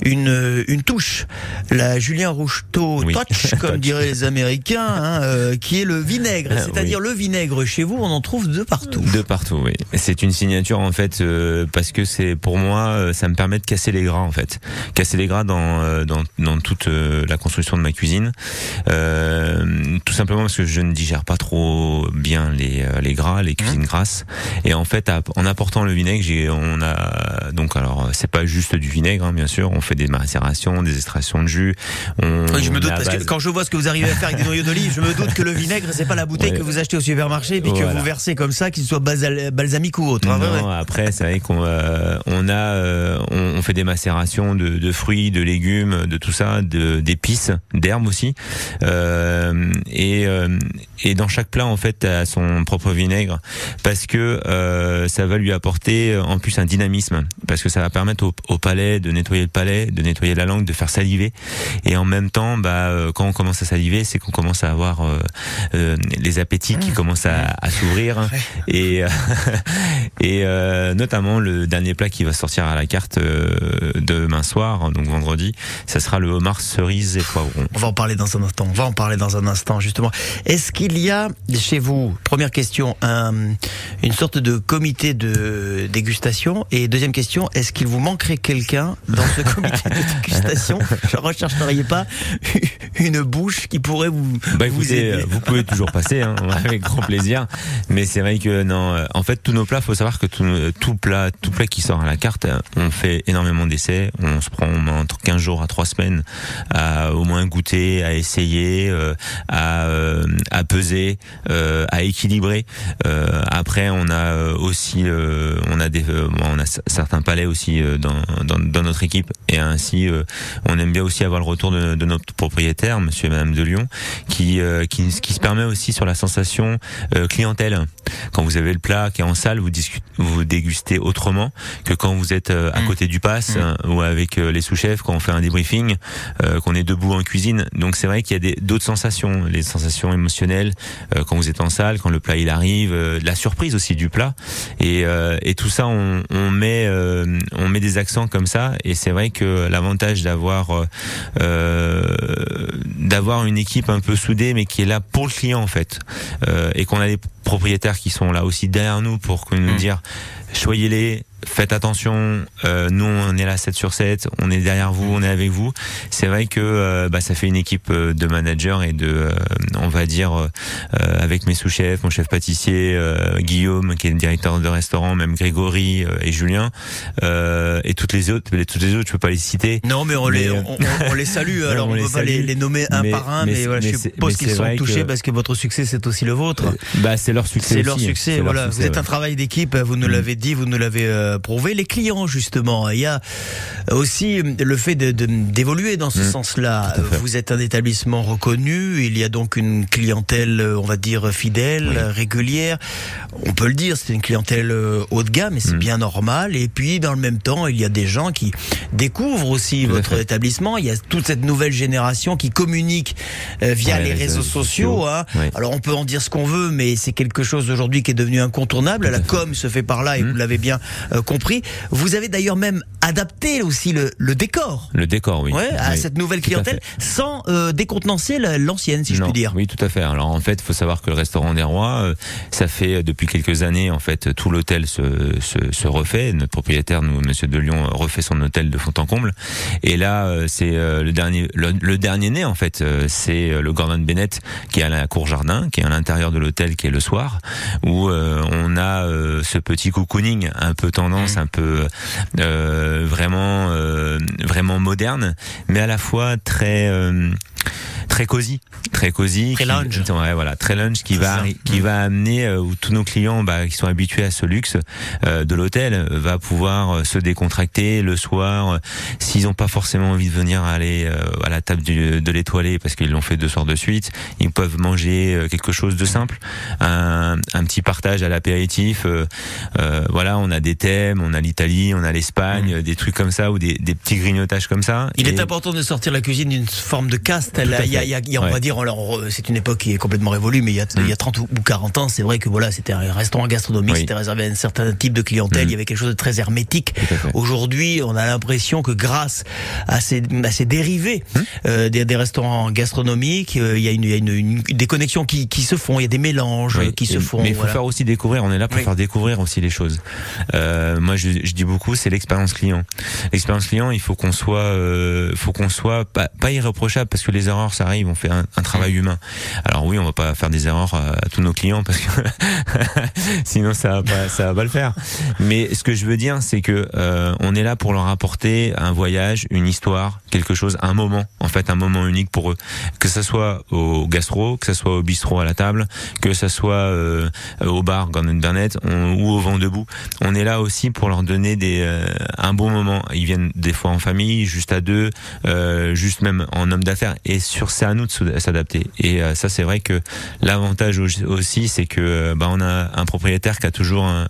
une euh, une touche, la Julien Roucheteau Oui. touch, comme diraient les Américains, hein, euh, qui est le vinaigre. Ah, C'est-à-dire le vinaigre chez vous, on en trouve de partout. De partout, oui. C'est une signature en fait euh, parce que c'est pour moi, ça me permet de casser les gras en fait, casser les gras dans dans, dans toute la construction de ma cuisine. Euh, tout simplement parce que je ne digère pas trop bien les les gras, les cuisines grasses. Et en fait, en apportant le vinaigre, j'ai on a donc alors c'est pas juste du vinaigre, hein, bien sûr. On fait des macérations, des extractions de jus. On, Oui, je me doute parce que quand je vois ce que vous arrivez à faire avec des noyaux d'olive, je me doute que le vinaigre c'est pas la bouteille Ouais. que vous achetez au supermarché et puis que vous versez comme ça, qu'il soit basal- balsamique ou autre. hein, Non, ouais. après c'est vrai qu'on euh, on a euh, on, on fait des macérations de, de fruits, de légumes, de tout ça, de d'épices, d'herbes aussi. Euh, et euh, et dans chaque plat en fait a son propre vinaigre parce que euh, ça va lui apporter euh, en plus un dynamisme parce que ça va permettre au, au palais de nettoyer le palais, de nettoyer la langue, de faire saliver et en même temps bah euh, quand on commence à saliver, c'est qu'on commence à avoir euh, euh, les appétits qui commencent à, à s'ouvrir et et notamment le dernier plat qui va sortir à la carte demain soir, donc vendredi, ça sera le homard cerise et poivron. On va en parler dans un instant. On va en parler dans un instant, justement. Est-ce qu'il y a chez vous, première question, un, une sorte de comité de dégustation Et deuxième question, est-ce qu'il vous manquerait quelqu'un dans ce comité de dégustation Je rechercheriez pas une bouche qui pourrait vous, Bah vous écoutez, aider vous pouvez toujours passer, hein, avec grand plaisir. Mais c'est vrai que non, euh, en fait tous nos plats, faut savoir que tout, euh, tout plat, tout plat qui sort à la carte, euh, on fait énormément d'essais. On se prend entre 15 jours à 3 semaines à au moins goûter, à essayer, euh, à, euh, à peser, euh, à équilibrer. Après, on a euh, aussi, euh, on a des, euh, on a certains palais aussi euh, dans, dans, dans notre équipe, et ainsi, euh, on aime bien aussi avoir le retour de, de notre propriétaire, Monsieur et Madame de Lyon, qui, euh, qui, qui se permet aussi sur la sensation euh, clientèle. Quand vous avez le plat qui est en salle, vous, discutez, vous dégustez autrement que quand vous êtes euh, à côté du pass euh, ou avec euh, les sous-chefs quand on fait un débriefing, euh, qu'on est debout en cuisine. Donc c'est vrai qu'il y a des- d'autres sensations, les sensations émotionnelles euh, quand vous êtes en salle, quand le plat il arrive, euh, la surprise aussi du plat. Et, euh, et tout ça on, on met euh, on met des accents comme ça. Et c'est vrai que l'avantage d'avoir euh, d'avoir une équipe un peu soudée mais qui est là pour le client en fait et qu'on a des propriétaires qui sont là aussi derrière nous pour nous dire choyez-les faites attention euh, nous on est là 7 sur 7 on est derrière vous on est avec vous c'est vrai que euh, bah, ça fait une équipe euh, de managers et de euh, on va dire euh, avec mes sous-chefs mon chef pâtissier euh, Guillaume qui est le directeur de restaurant même Grégory et Julien euh, et toutes les autres toutes les autres je peux pas les citer Non, mais on, les, Mais, on, on- les salue. Alors, on les peut pas les, les nommer un Mais- par un, mais, mais voilà, je suppose qu'ils sont touchés que- parce que votre succès, c'est aussi le vôtre. bah c'est leur succès C'est leur succès, leur voilà. succès, vous êtes ouais. un travail d'équipe, vous nous l'avez dit, vous nous l'avez euh, prouvé. Les clients, justement, il y a aussi le fait de- de- d'évoluer dans ce Mm. sens-là. Vous êtes un établissement reconnu, il y a donc une clientèle, euh, on va dire, fidèle, Oui. euh, régulière. On peut le dire, c'est une clientèle euh, haut de gamme, et c'est Mm. bien normal. Et puis, dans le même temps, il y a des gens qui découvrent aussi Tout votre fait. établissement. Il y a toute cette nouvelle génération qui communique euh, via Ouais, les les réseaux réseaux sociaux. sociaux. hein. Ouais. Alors on peut en dire ce qu'on veut, mais c'est quelque chose aujourd'hui qui est devenu incontournable. La com se fait par là et Mmh. vous l'avez bien euh, compris. Vous avez d'ailleurs même adapté aussi le, le décor. Le décor, oui. Ouais, à Oui, cette nouvelle clientèle, sans euh, décontenancer la- l'ancienne, si je puis dire. Oui, tout à fait. Alors en fait, il faut savoir que le restaurant des Rois, euh, ça fait euh, depuis quelques années, en fait, tout l'hôtel se, se, se refait. Notre propriétaire, nous, Monsieur de Lyon, refait son hôtel de fond en comble. Et là, c'est le dernier, le, le dernier né, en fait, c'est le Gordon Bennett qui est à la cour jardin, qui est à l'intérieur de l'hôtel, qui est le soir, où euh, on a ce petit cocooning, un peu tendance, un peu euh, vraiment, euh, vraiment moderne, mais à la fois très euh, très cosy, très cosy, Très qui- lounge. ouais, voilà, très lunch qui va ça. qui va amener euh, où tous nos clients bah, qui sont habitués à ce luxe euh, de l'hôtel euh, va pouvoir euh, se décontracter le soir euh, s'ils n'ont pas forcément envie de venir aller euh, à la table du- de l'étoilé parce qu'ils l'ont fait deux soirs de suite, ils peuvent manger euh, quelque chose de simple, un, un petit partage à l'apéritif. voilà, on a des thèmes, on a l'Italie, on a l'Espagne, des trucs comme ça ou des, des petits grignotages comme ça. Il Et- est important de sortir la cuisine d'une forme de caste. Il y a, il y a- il y a, on va dire, c'est une époque qui est complètement révolue, mais il y a, il y a 30 ou ou 40 ans, c'est vrai que voilà, c'était un restaurant gastronomique, Oui. c'était réservé à un certain type de clientèle, Mm. il y avait quelque chose de très hermétique. Aujourd'hui, on a l'impression que grâce à ces, à ces dérivés Mm. euh, des, des restaurants gastronomiques, euh, il y a, une, il y a une- une- des connexions qui, qui se font, il y a des mélanges Oui, qui se font. Mais il faut faire aussi découvrir. On est là pour Oui. faire découvrir aussi les choses. Euh, moi, je, je dis beaucoup, c'est l'expérience client. L'expérience client, il faut qu'on soit, euh, faut qu'on soit pas, pas irréprochable parce que les erreurs, ça arrive. On fait un, un travail humain. Alors oui, on va pas faire des erreurs à, à tous nos clients parce que sinon ça va pas, ça va pas le faire. Mais ce que je veux dire, c'est que euh, on est là pour leur apporter un voyage, une histoire, quelque chose, un moment. En fait, un moment unique pour eux. Que ça soit au gastro, que ça soit au bistrot à la table, que ça soit euh, au bar Gordon Burnett on- ou au vent debout. On est là aussi pour leur donner des euh, un bon moment. Ils viennent des fois en famille, juste à deux, euh, juste même en homme d'affaires. Et sur c'est à nous de s'adapter. Et euh, ça, c'est vrai que l'avantage au- aussi, c'est que euh, bah, on a un propriétaire qui a toujours un-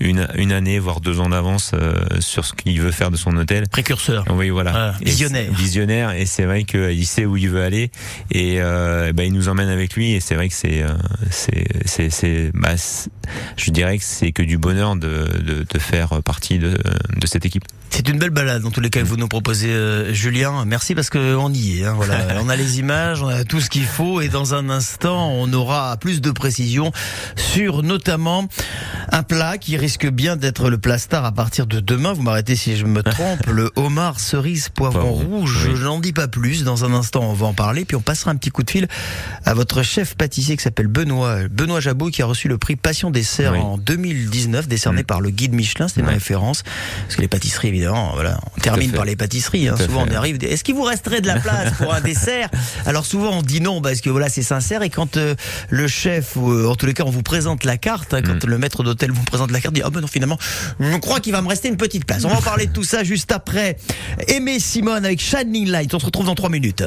une une année voire deux ans d'avance euh, sur ce qu'il veut faire de son hôtel. Précurseur. Oui, voilà. Et visionnaire. Visionnaire. Et c'est vrai qu'il sait où il veut aller. Et euh, bah, il nous emmène avec lui. Et c'est vrai que c'est, euh, c'est, bah, c'est- je dirais que c'est que du bonheur de, de, de faire partie de, de cette équipe. C'est une belle balade dans tous les cas que vous nous proposez, euh, Julien. Merci parce que on y est. hein, voilà, on a les images, on a tout ce qu'il faut et dans un instant, on aura plus de précisions sur notamment un plat qui risque bien d'être le plat star à partir de demain. Vous m'arrêtez si je me trompe. le homard cerise poivron rouge. oui. Je n'en dis pas plus. Dans un instant, on va en parler. Puis on passera un petit coup de fil à votre chef pâtissier qui s'appelle Benoît Benoît Jabot qui a reçu le prix Passion Dessert Oui. en 2019, décerné Mm. par le guide Michelin. C'était une Ouais. référence parce que les pâtisseries évidemment, voilà, on termine par les pâtisseries. Hein. Souvent fait. on arrive. Est-ce qu'il vous resterait de la place pour un dessert? Alors souvent on dit non parce que voilà c'est sincère et quand euh, le chef ou euh, en tous les cas on vous présente la carte, hein, quand Mm. le maître d'hôtel vous présente la carte, dit ah ben non finalement je crois qu'il va me rester une petite place. On va en parler de tout ça juste après. Aimé Simone avec Shining Light. On se retrouve dans trois minutes.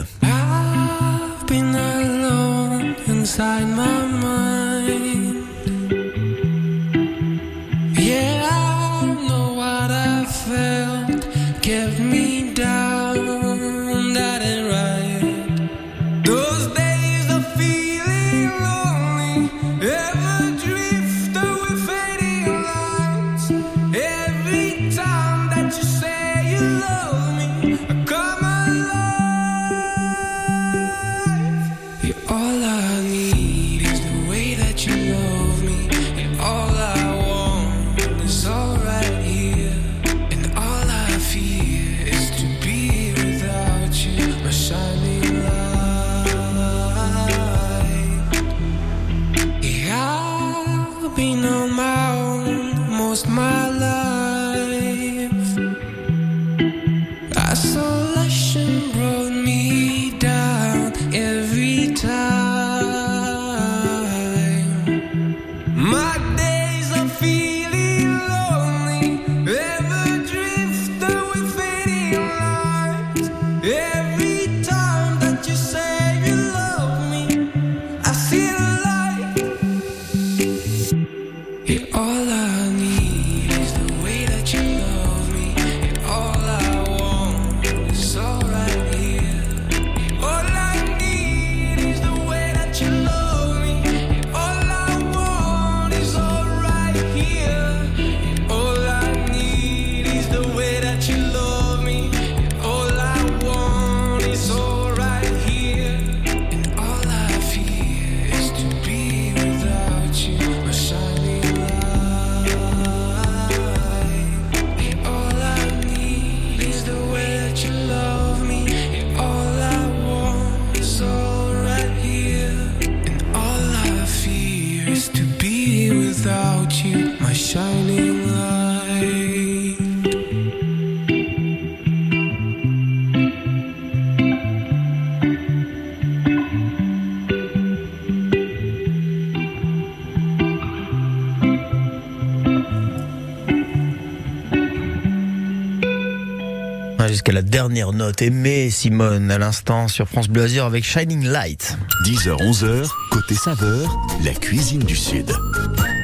Dernière note. Aimé Simone à l'instant sur France Bleu avec Shining Light. 10h, 11h, côté saveur, la cuisine du Sud.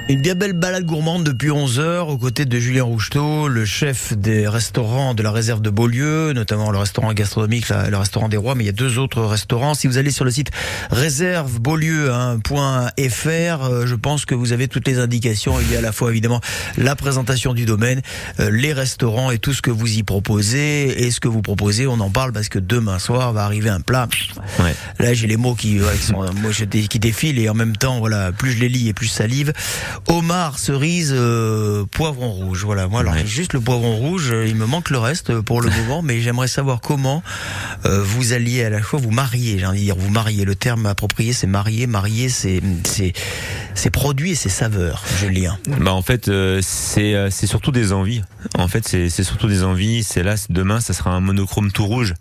Une bien belle balade gourmande depuis 11 heures aux côtés de Julien Roucheteau, le chef des restaurants de la réserve de Beaulieu, notamment le restaurant gastronomique, le restaurant des Rois, mais il y a deux autres restaurants. Si vous allez sur le site réservebeaulieu.fr, euh, je pense que vous avez toutes les indications. Il y a à la fois évidemment la présentation du domaine, euh, les restaurants et tout ce que vous y proposez. Et ce que vous proposez, on en parle parce que demain soir va arriver un plat. Ouais. Là, j'ai les mots qui, ouais, qui sont, euh, moi, je dé- qui défilent et en même temps, voilà, plus je les lis et plus je salive. Homard, cerise, euh, poivron rouge. Voilà, moi, alors Ouais. juste le poivron rouge, euh, il me manque le reste euh, pour le moment, mais j'aimerais savoir comment euh, vous alliez à la fois vous marier. J'ai envie de dire vous marier. Le terme approprié, c'est marier. Marier, c'est c'est c'est produits et c'est saveurs. Julien. Bah en fait euh, c'est euh, c'est surtout des envies. En fait c'est c'est surtout des envies. C'est là demain ça sera un monochrome tout rouge.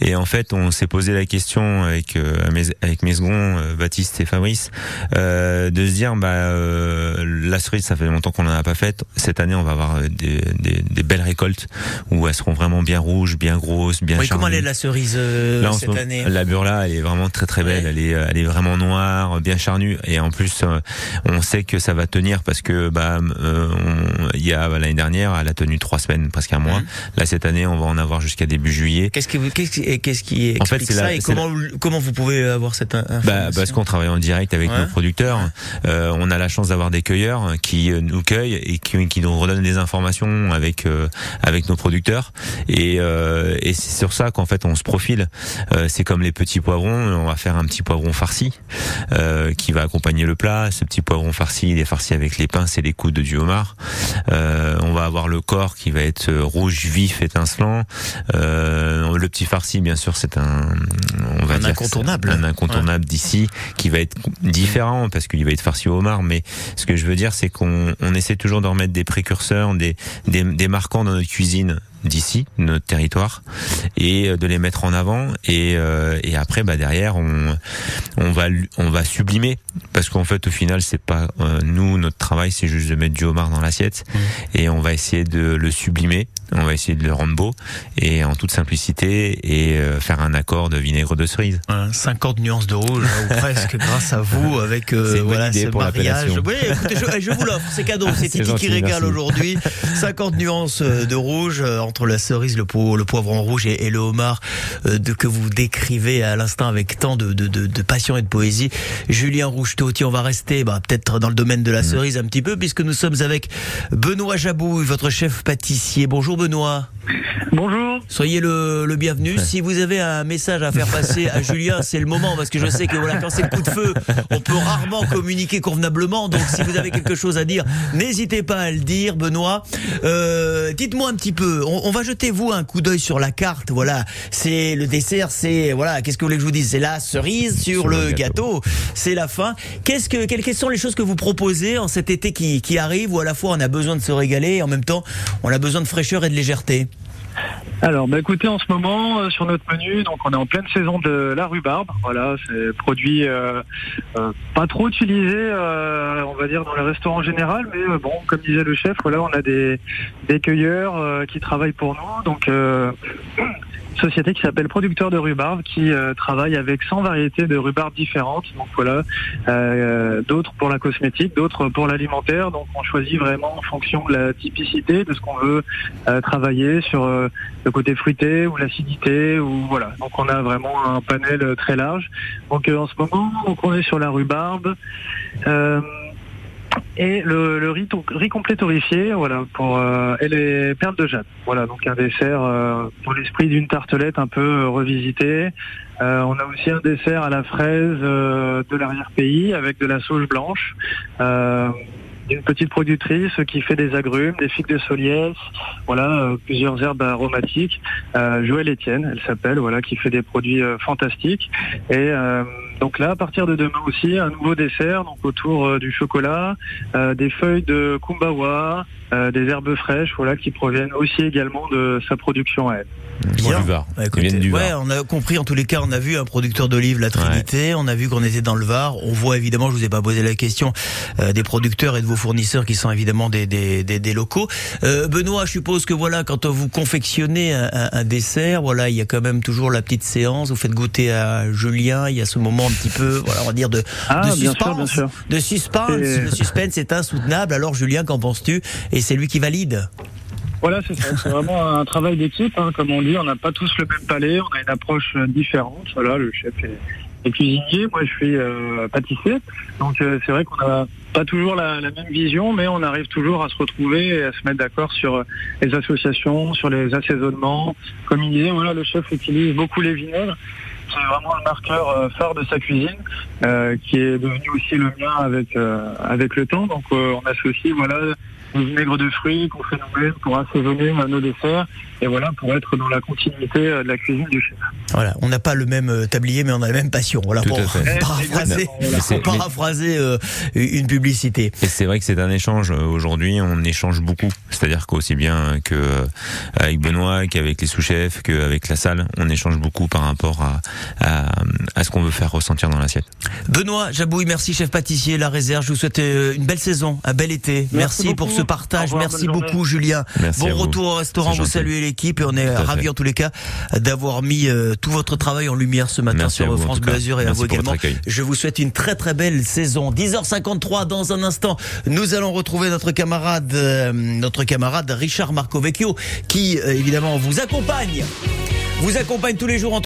Et en fait on s'est posé la question avec euh, mes, avec mes seconds Baptiste et Fabrice euh, de se dire bah euh, la cerise ça fait longtemps qu'on en a pas faite. Cette année on va avoir euh, des, des, des belles récoltes où elles seront vraiment bien rouges, bien grosses, bien Oui, comment elle charnues. est la cerise euh, Là, cette moment, année? La burla, elle est vraiment très très belle. Ouais. Elle est, elle est vraiment noire, bien charnue. Et en plus, euh, on sait que ça va tenir parce que bah, euh, on- il y a bah, l'année dernière, elle a tenu trois semaines, presque un mois. Mhm. Là, cette année, on va en avoir jusqu'à début juillet. Qu'est-ce qui qu'est-ce qui, qui En fait, explique ça la- et comment comment vous pouvez avoir cette in- information Bah, parce qu'on travaille en direct avec Ouais. nos producteurs. Euh, on a la chance d'avoir des cueilleurs qui euh, nous cueillent et qui, qui nous redonnent des informations avec euh, avec nos producteurs. Et, euh, et c'est sur ça qu'en fait on se profile. C'est comme les petits poivrons. On va faire un petit poivron farci qui va accompagner le plat. Ce petit poivron farci, il est farci avec les pinces et les coudes du homard. On va avoir le corps qui va être rouge vif, étincelant. Le petit farci, bien sûr, c'est un on va Un dire incontournable. un incontournable d'ici qui va être différent parce qu'il va être farci au homard. Mais ce que je veux dire, c'est qu'on on essaie toujours de remettre des précurseurs, des, des, des marquants dans notre cuisine d'ici, de notre territoire, et euh, de les mettre en avant. Et, euh, et après, bah derrière, on, on va on va sublimer parce qu'en fait, au final, c'est pas euh, nous notre travail, c'est juste de mettre du homard dans l'assiette et on va essayer de le sublimer. On va essayer de le rendre beau et en toute simplicité et euh, faire un accord de vinaigre de cerise. Voilà, 50 nuances de rouge, ou presque, grâce à vous, avec euh, voilà, ce mariage. Oui, écoutez, je, je vous l'offre, c'est cadeau, c'est Titi gentil, qui régale aujourd'hui. 50 nuances euh, de rouge entre la cerise, le, po- le poivron rouge et, et le homard euh, de, que vous décrivez à l'instant avec tant de, de, de, de passion et de poésie. Julien Rougetot, tiens, on va rester bah, peut-être dans le domaine de la cerise un petit peu, puisque nous sommes avec Benoît Jabouille, votre chef pâtissier. Bonjour Benoît. Bonjour. Soyez le, le bienvenu. Si vous avez un message à faire passer à Julien, c'est le moment parce que je sais que voilà, quand c'est le coup de feu, on peut rarement communiquer convenablement. Donc, si vous avez quelque chose à dire, n'hésitez pas à le dire, Benoît. Euh, Dites-moi un petit peu. On, on va jeter vous un coup d'œil sur la carte. Voilà, c'est le dessert. C'est voilà. Qu'est-ce que vous voulez que je vous dise? C'est la cerise sur, Sur le, le gâteau. gâteau. C'est la fin. Qu'est-ce que quelles, quelles sont les choses que vous proposez en cet été qui, qui arrive où à la fois on a besoin de se régaler et en même temps on a besoin de fraîcheur et légèreté. Alors, bah écoutez, en ce moment, euh, sur notre menu, donc on est en pleine saison de la rhubarbe. Voilà, c'est produit euh, euh, pas trop utilisé, on va dire, dans le restaurant en général, mais bon, comme disait le chef, voilà, on a des, des cueilleurs qui travaillent pour nous, donc société qui s'appelle Producteur de rhubarbe, qui euh, travaille avec 100 variétés de rhubarbe différentes. Donc voilà, euh, d'autres pour la cosmétique, d'autres pour l'alimentaire. Donc on choisit vraiment en fonction de la typicité, de ce qu'on veut euh, travailler sur le côté fruité ou l'acidité ou voilà. Donc on a vraiment un panel très large. Donc en ce moment, on est sur la rhubarbe. Et le, le riz, riz complet torréfié, voilà, pour euh, et les perles de jade. Voilà, donc un dessert euh, pour l'esprit d'une tartelette un peu euh, revisitée. Euh, on a aussi un dessert à la fraise euh, de l'arrière-pays avec de la sauge blanche. Euh, une petite productrice qui fait des agrumes, des figues de Soliès, voilà, euh, plusieurs herbes aromatiques. Euh, Joëlle Etienne, elle s'appelle, voilà, qui fait des produits euh, fantastiques. Et euh, Donc là, à partir de demain aussi, un nouveau dessert, donc autour euh, du chocolat, euh, des feuilles de kumbawa, euh, des herbes fraîches, voilà, qui proviennent aussi également de sa production à elle. Bien. du Var. Bah, écoutez, du ouais, Var. on a compris en tous les cas, on a vu un producteur d'olives, la Trinité, on a vu qu'on était dans le Var, on voit évidemment, je vous ai pas posé la question, euh, des producteurs et de vos fournisseurs qui sont évidemment des, des, des, des locaux. Euh, Benoît, je suppose que voilà, quand vous confectionnez un, un- un dessert, voilà, il y a quand même toujours la petite séance, vous faites goûter à Julien, il y a ce moment un petit peu, voilà, on va dire de, Ah, de bien sûr, suspense, bien sûr. de suspense, Et- le suspense est insoutenable. Alors Julien, qu'en penses-tu? Et c'est lui qui valide. Voilà, c'est ça. C'est vraiment un travail d'équipe, hein. comme on dit. On n'a pas tous le même palais, on a une approche euh, différente. Voilà, le chef est, est cuisinier, moi je suis euh, pâtissier. Donc euh, c'est vrai qu'on n'a pas toujours la, même vision, mais on arrive toujours à se retrouver et à se mettre d'accord sur euh, les associations, sur les assaisonnements. Comme il disait, voilà, le chef utilise beaucoup les vinaigres. C'est vraiment le marqueur phare de sa cuisine, qui est devenu aussi le mien avec avec le temps. Donc on associe voilà le vinaigre de fruits qu'on fait nous-mêmes pour assaisonner nos desserts et voilà pour être dans la continuité euh, de la cuisine du chef. Voilà, on n'a pas le même euh, tablier, mais on a la même passion. Voilà, Tout pour à fait. paraphraser, pour paraphraser euh, une publicité. Et c'est vrai que c'est un échange. Aujourd'hui, on échange beaucoup. C'est-à-dire qu'aussi bien que avec Benoît, qu'avec les sous-chefs, qu'avec la salle, on échange beaucoup par rapport à, à, à ce qu'on veut faire ressentir dans l'assiette. Benoît Jabouille, merci chef pâtissier, la réserve. Je vous souhaite une belle saison, un bel été. Merci, Merci pour ce partage. revoir, merci beaucoup Julien. Merci bon retour au restaurant. Vous saluez l'équipe et on est à ravis en tous les cas d'avoir mis euh, tout votre travail en lumière ce matin Merci à sur vous, en France. Bleu Azur et à Merci vous pour votre également. Je vous souhaite une très très belle saison. 10h53 dans un instant, nous allons retrouver notre camarade, euh, notre camarade Richard Marcovecchio qui euh, évidemment vous accompagne. Vous accompagne tous les jours entre